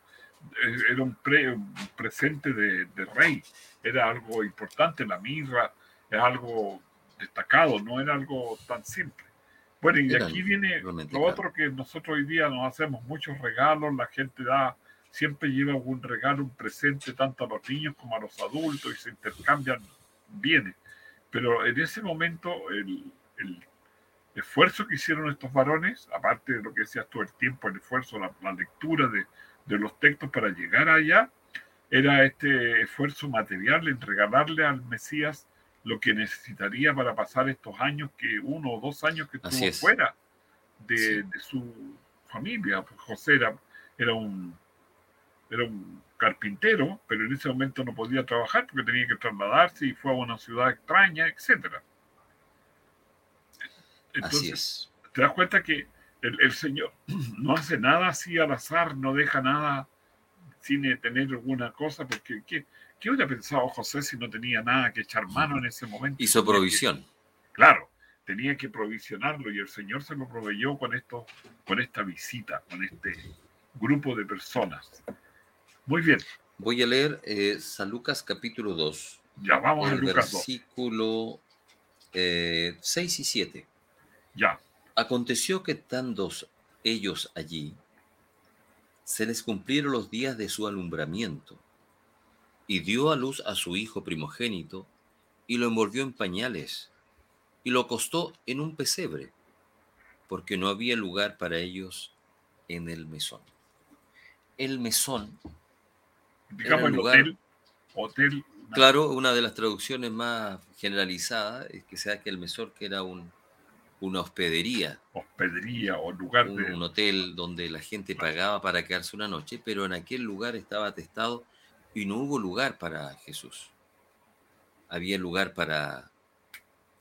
eh, era un, pre- un presente de, de rey, era algo importante, la mirra es algo destacado, no era algo tan simple. Bueno, y de aquí viene lo otro que nosotros hoy día nos hacemos muchos regalos, la gente da, siempre lleva un regalo, un presente, tanto a los niños como a los adultos, y se intercambian bienes. Pero en ese momento, el, el esfuerzo que hicieron estos varones, aparte de lo que decías tú, el tiempo, el esfuerzo, la, la lectura de, de los textos para llegar allá, era este esfuerzo material en regalarle al Mesías lo que necesitaría para pasar estos años que uno o dos años que Así estuvo es. fuera de, Sí. de su familia. José era, era un era un carpintero, pero en ese momento no podía trabajar porque tenía que trasladarse y fue a una ciudad extraña, etcétera. Así Entonces, es. te das cuenta que el, el Señor no hace nada así al azar, no deja nada sin tener alguna cosa, porque ¿qué, qué hubiera pensado José si no tenía nada que echar mano en ese momento? Hizo provisión. claro, tenía que provisionarlo y el Señor se lo proveyó con esto, con esta visita, con este grupo de personas. Muy bien, Voy a leer eh, San Lucas capítulo 2, ya vamos a el Lucas 2. versículo eh, 6 y 7. Ya, Aconteció que estando ellos allí, se les cumplieron los días de su alumbramiento, y dio a luz a su hijo primogénito, y lo envolvió en pañales, y lo acostó en un pesebre, porque no había lugar para ellos en el mesón. El mesón, digamos el lugar- hotel, hotel, claro, una de las traducciones más generalizadas es que sea que el mesón que era un, una hospedería, hospedería o lugar un, de... un hotel donde la gente pagaba para quedarse una noche, pero en aquel lugar estaba atestado y no hubo lugar para Jesús. Había lugar para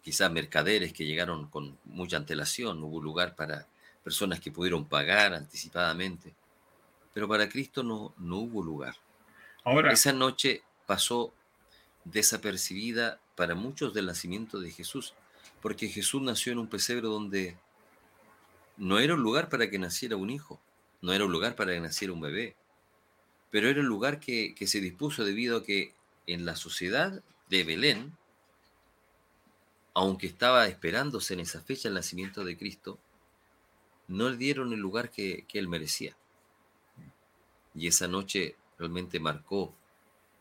quizás mercaderes que llegaron con mucha antelación, hubo lugar para personas que pudieron pagar anticipadamente, pero para Cristo no, no hubo lugar. Ahora, Esa noche pasó desapercibida para muchos del nacimiento de Jesús, porque Jesús nació en un pesebre donde no era un lugar para que naciera un hijo, no era un lugar para que naciera un bebé, pero era un lugar que, se dispuso debido a que en la sociedad de Belén, aunque estaba esperándose en esa fecha el nacimiento de Cristo, no le dieron el lugar que, que él merecía. Y esa noche realmente marcó,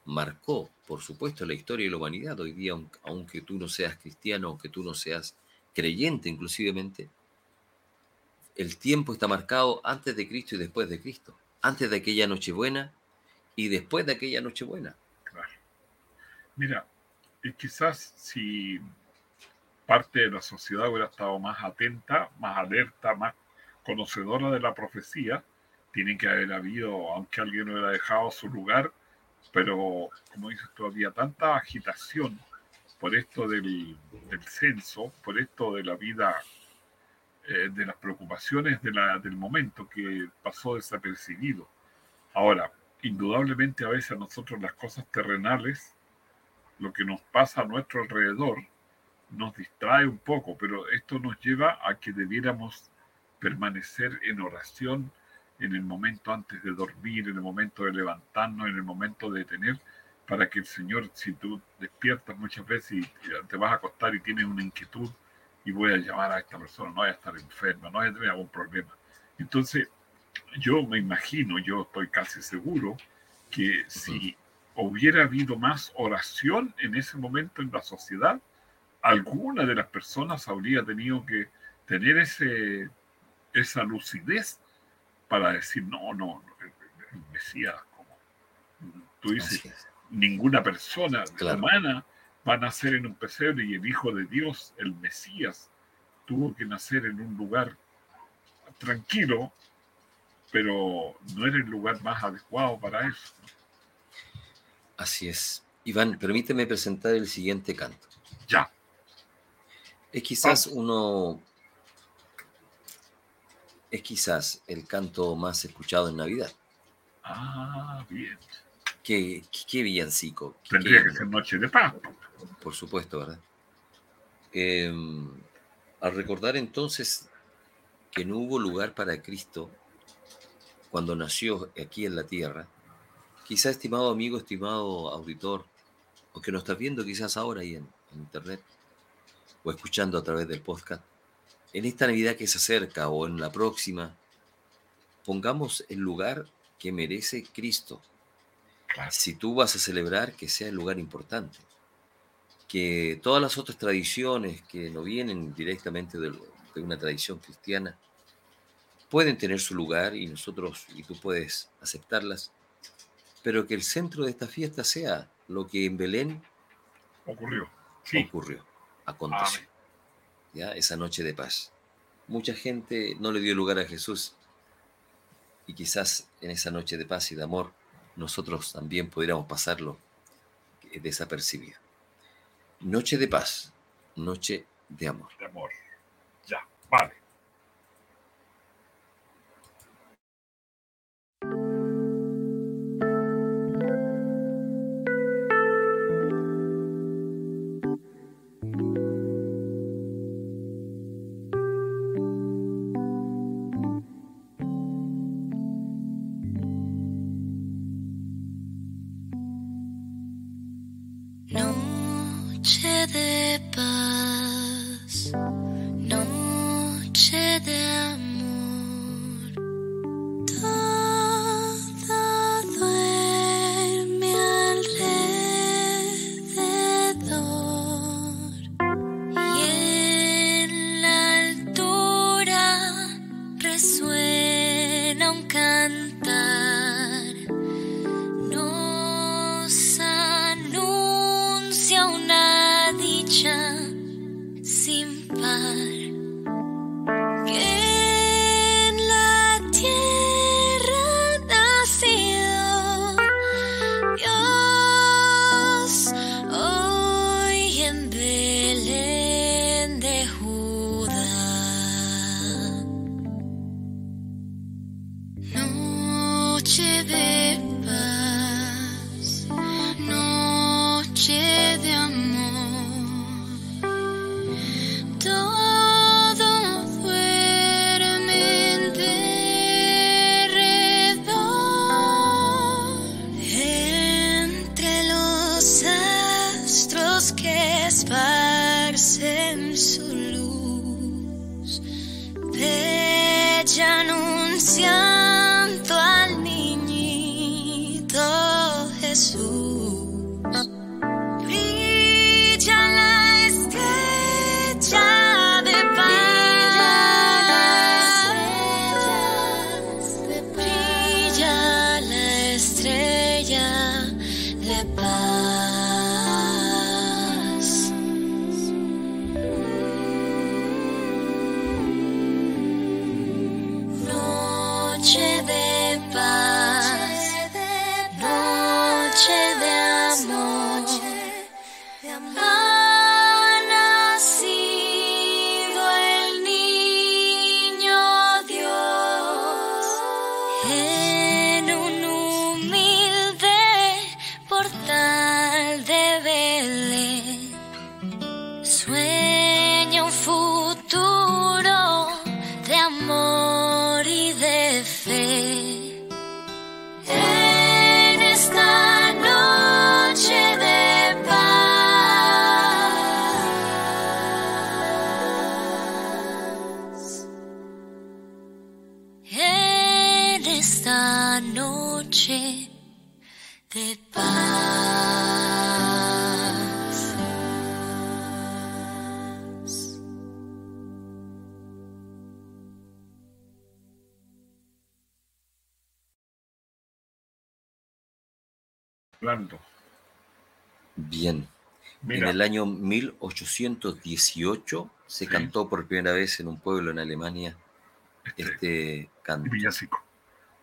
marcó, por supuesto, la historia de la humanidad. Hoy día, aun- aunque tú no seas cristiano, aunque tú no seas creyente inclusivemente, el tiempo está marcado antes de Cristo y después de Cristo. Antes de aquella Nochebuena y después de aquella Nochebuena. Claro. Mira, y quizás si parte de la sociedad hubiera estado más atenta, más alerta, más conocedora de la profecía, tiene que haber habido, aunque alguien hubiera dejado su lugar, pero como dices tú, había tanta agitación por esto del, censo, por esto de la vida, eh, de las preocupaciones del momento que pasó desapercibido. Ahora, indudablemente a veces a nosotros las cosas terrenales, lo que nos pasa a nuestro alrededor, nos distrae un poco, pero esto nos lleva a que debiéramos permanecer en oración en el momento antes de dormir, en el momento de levantarnos, en el momento de tener, para que el Señor, si tú despiertas muchas veces y te vas a acostar y tienes una inquietud y voy a llamar a esta persona, no voy a estar enferma, no voy a tener algún problema. Entonces, yo me imagino, yo estoy casi seguro que si hubiera habido más oración en ese momento en la sociedad, alguna de las personas habría tenido que tener ese, esa lucidez para decir, no, no, el, Mesías, como tú dices, ninguna persona Claro. humana va a nacer en un pesebre y el Hijo de Dios, el Mesías, tuvo que nacer en un lugar tranquilo, pero no era el lugar más adecuado para eso. Así es. Iván, permíteme presentar el siguiente canto. Ya, Es quizás uno. Es quizás el canto más escuchado en Navidad. ah, bien. Qué, qué, qué villancico. Tendría qué- que ser Noche de Paz. Por supuesto, ¿verdad? Eh, al recordar entonces que no hubo lugar para Cristo cuando nació aquí en la tierra, quizá estimado amigo, estimado auditor, o que nos estás viendo quizás ahora ahí en, en internet, o escuchando a través del podcast, en esta Navidad que se acerca o en la próxima, pongamos el lugar que merece Cristo. Claro. Si tú vas a celebrar, que sea el lugar importante que todas las otras tradiciones que no vienen directamente de una tradición cristiana pueden tener su lugar y nosotros y tú puedes aceptarlas, pero que el centro de esta fiesta sea lo que en Belén Ocurrió. Sí. ocurrió, aconteció, Amén. ya esa noche de paz. Mucha gente no le dio lugar a Jesús y quizás en esa noche de paz y de amor nosotros también pudiéramos pasarlo eh, desapercibido. Noche de paz, noche de amor. de amor. Ya, vale. Hablando. Bien. Mira, En el año 1818 se Sí. cantó por primera vez en un pueblo en Alemania este, este canto. villancico.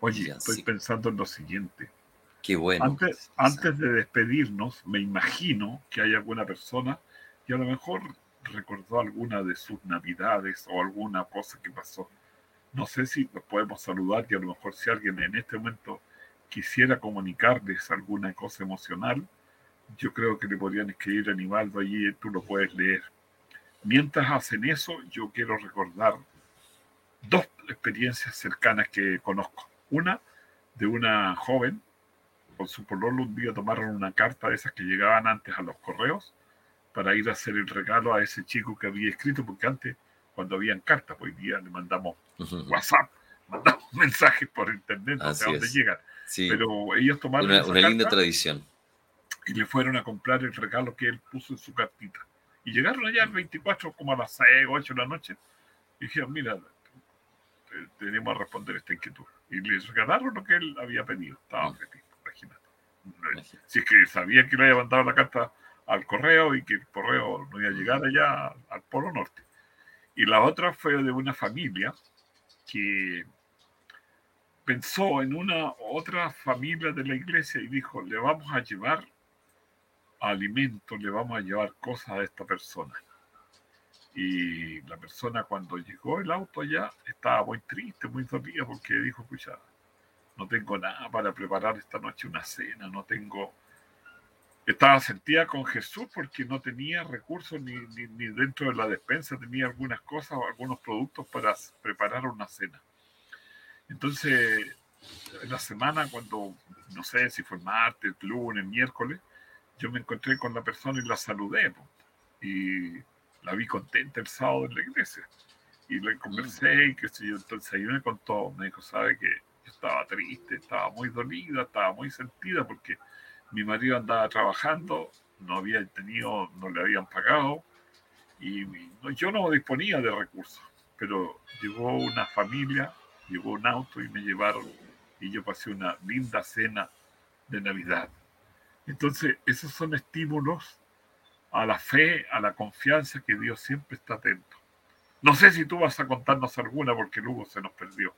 Oye, Villancico. estoy pensando en lo siguiente. Qué bueno. Antes, antes de despedirnos, me imagino que hay alguna persona que a lo mejor recordó alguna de sus navidades o alguna cosa que pasó. No sé si los podemos saludar y a lo mejor si alguien en este momento quisiera comunicarles alguna cosa emocional, yo creo que le podrían escribir a Nivaldo allí, tú lo puedes leer. Mientras hacen eso, yo quiero recordar dos experiencias cercanas que conozco. Una de una joven con su pololo un día tomaron una carta de esas que llegaban antes a los correos para ir a hacer el regalo a ese chico que había escrito, porque antes, cuando habían cartas, hoy día le mandamos. WhatsApp, mandamos mensajes por internet, no sé dónde es. llegan. Sí, Pero ellos tomaron una, una linda tradición. y le fueron a comprar el regalo que él puso en su cartita. Y llegaron allá el 24, como a las 6 o 8 de la noche, y dijeron, mira, te- tenemos a responder esta inquietud. Y les regalaron lo que él había pedido. Estaba Mm. feliz, imagínate. Imagínate. Si es que sabía que le había mandado la carta al correo y que el correo no iba a llegar allá al Polo Norte. Y la otra fue de una familia que pensó en una otra familia de la iglesia y dijo, le vamos a llevar alimentos, le vamos a llevar cosas a esta persona. Y la persona cuando llegó el auto allá estaba muy triste, muy dolida porque dijo, escucha, no tengo nada para preparar esta noche una cena, no tengo... Estaba sentida con Jesús porque no tenía recursos ni, ni, ni dentro de la despensa tenía algunas cosas o algunos productos para preparar una cena. Entonces, en la semana, cuando, no sé si fue martes, lunes, miércoles, yo me encontré con la persona y la saludé. Y la vi contenta el sábado en la iglesia. Y le conversé y qué sé yo. Entonces ahí me contó, me dijo, sabe que yo estaba triste, estaba muy dolida, estaba muy sentida porque mi marido andaba trabajando, no había tenido, no le habían pagado y yo no disponía de recursos. Pero llegó una familia, llegó un auto y me llevaron y yo pasé una linda cena de Navidad. Entonces, esos son estímulos a la fe, a la confianza que Dios siempre está atento. No sé si tú vas a contarnos alguna porque luego se nos perdió.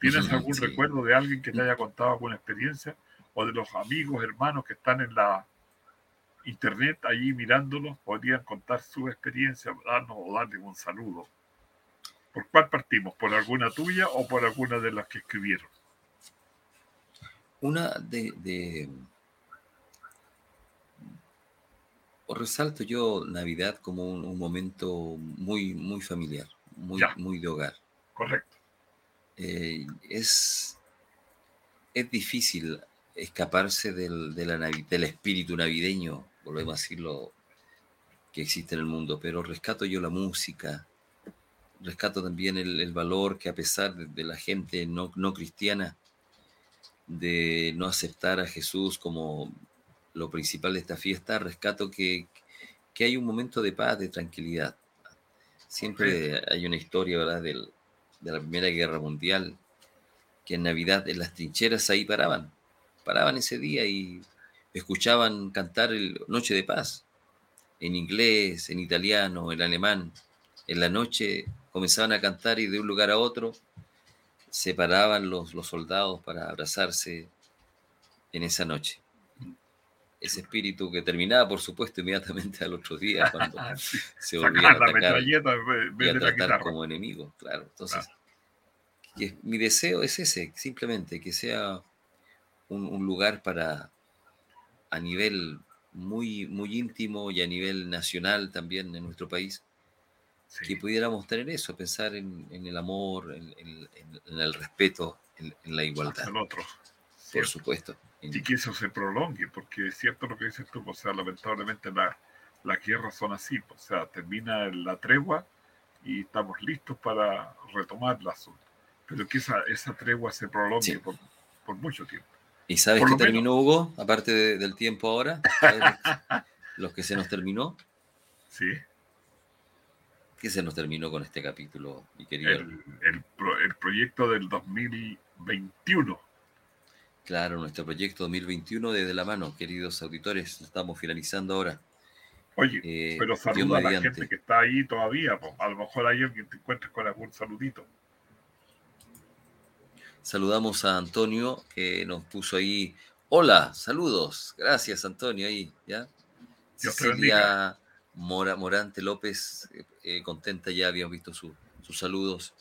¿Tienes algún sí. recuerdo de alguien que te haya contado alguna experiencia? O de los amigos, hermanos que están en la internet allí mirándolos, podrían contar su experiencia, darnos o darle un saludo. ¿Por cuál partimos? ¿Por alguna tuya o por alguna de las que escribieron? Una de, de- o resalto yo Navidad como un, un momento muy, muy familiar, muy, Ya. muy de hogar. Correcto. Eh, es, es difícil escaparse del, de la del espíritu navideño, volvemos a decirlo, que existe en el mundo, pero rescato yo la música, rescato también el, el valor que a pesar de, de la gente no, no cristiana, de no aceptar a Jesús como lo principal de esta fiesta, rescato que, que hay un momento de paz, de tranquilidad. Siempre hay una historia, ¿verdad?, del, de la Primera Guerra Mundial, que en Navidad en las trincheras ahí paraban, paraban ese día y escuchaban cantar el Noche de Paz, en inglés, en italiano, en alemán. En la noche comenzaban a cantar y de un lugar a otro se paraban los, los soldados para abrazarse en esa noche. Ese espíritu que terminaba, por supuesto, inmediatamente al otro día, cuando se volvían a atacar y a tratar como enemigos, claro. Entonces, que mi deseo es ese, simplemente, que sea un, un lugar para, a nivel muy, muy íntimo y a nivel nacional también en nuestro país, Sí. que pudiéramos tener eso, pensar en, en el amor, en, en- en- el respeto, en, la igualdad, el otro. por supuesto. Y que eso se prolongue, porque es cierto lo que dices tú, o sea, lamentablemente la- las guerras son así, o sea, termina la tregua y estamos listos para retomar el asunto. Pero que esa, esa tregua se prolongue Sí. por, por mucho tiempo. ¿Y sabes por qué lo menos- terminó, Hugo? Aparte de- del tiempo ahora, ¿sabes los- los que se nos terminó. Sí, ¿Qué se nos terminó con este capítulo, mi querido? el, el, pro- el proyecto del 2021. Claro, nuestro proyecto 2021 desde la mano, queridos auditores, lo estamos finalizando ahora. Oye, Eh, pero saluda a la mediante. gente que está ahí todavía, po. a lo mejor hay alguien que te encuentres con algún saludito. Saludamos a Antonio que nos puso ahí. Hola, saludos. Gracias, Antonio, ahí, ¿ya? Dios te Cecilia Mora- Morante López, eh, eh, contenta ya, habíamos visto su- sus saludos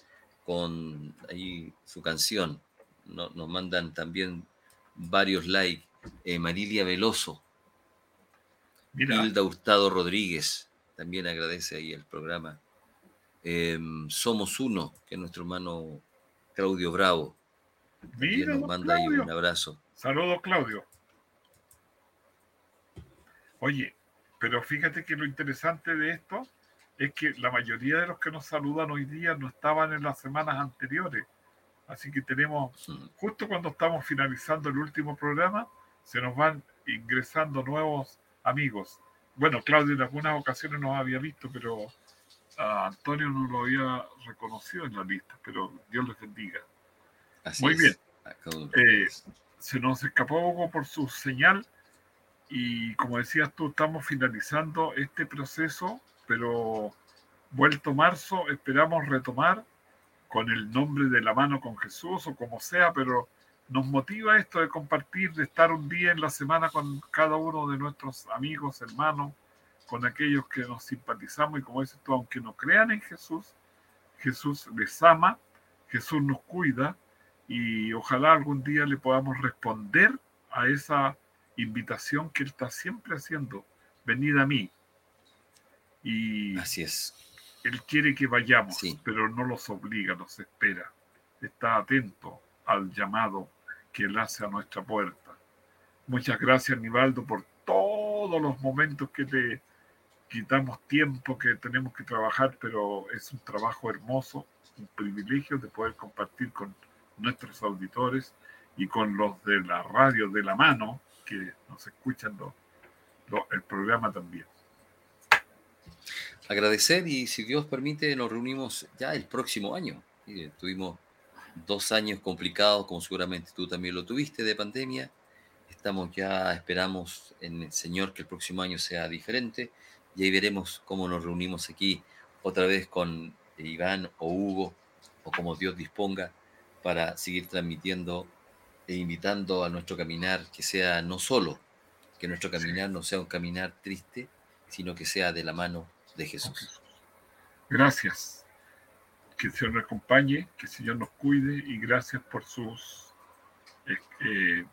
con ahí su canción. No- nos mandan también varios likes. Eh, Marilia Veloso, Mira, Hilda Hurtado Rodríguez también agradece ahí el programa. Em, Somos Uno, que es nuestro hermano Claudio Bravo. Mira, nos manda ahí un abrazo. Saludos, Claudio. Oye, pero fíjate que lo interesante de esto es que la mayoría de los que nos saludan hoy día no estaban en las semanas anteriores. Así que tenemos, justo cuando estamos finalizando el último programa, se nos van ingresando nuevos amigos. Bueno, Claudio en algunas ocasiones nos había visto, pero a Antonio no lo había reconocido en la lista, pero Dios les bendiga. Así Muy es. bien. Eh, se nos escapó Hugo por su señal y como decías tú, estamos finalizando este proceso, pero vuelto marzo esperamos retomar con el nombre de la mano con Jesús o como sea, pero nos motiva esto de compartir, de estar un día en la semana con cada uno de nuestros amigos, hermanos, con aquellos que nos simpatizamos y como dices tú, aunque no crean en Jesús, Jesús les ama, Jesús nos cuida y ojalá algún día le podamos responder a esa invitación que Él está siempre haciendo, venid a mí. Y Así es. Él quiere que vayamos, Sí. pero no los obliga, los espera. Está atento al llamado que Él hace a nuestra puerta. Muchas gracias, Nivaldo, por todos los momentos que te quitamos tiempo, que tenemos que trabajar, pero es un trabajo hermoso, un privilegio de poder compartir con nuestros auditores y con los de la radio de la mano que nos escuchan lo- lo- el programa también. Agradecer y si Dios permite nos reunimos ya el próximo año. Y, eh, tuvimos dos años complicados, como seguramente tú también lo tuviste, de pandemia. Estamos ya, esperamos en el Señor que el próximo año sea diferente y ahí veremos cómo nos reunimos aquí otra vez con Iván o Hugo o como Dios disponga para seguir transmitiendo e invitando a nuestro caminar que sea no solo, que nuestro caminar no sea un caminar triste, sino que sea de la mano de Jesús. Gracias. Que el Señor nos acompañe, que el Señor nos cuide y gracias por sus eh, eh,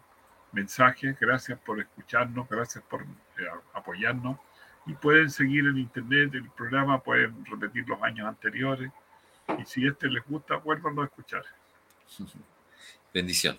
mensajes, gracias por escucharnos, gracias por eh, apoyarnos. Y pueden seguir en internet el programa, pueden repetir los años anteriores. Y si este les gusta, vuélvanlo a escuchar. Bendición.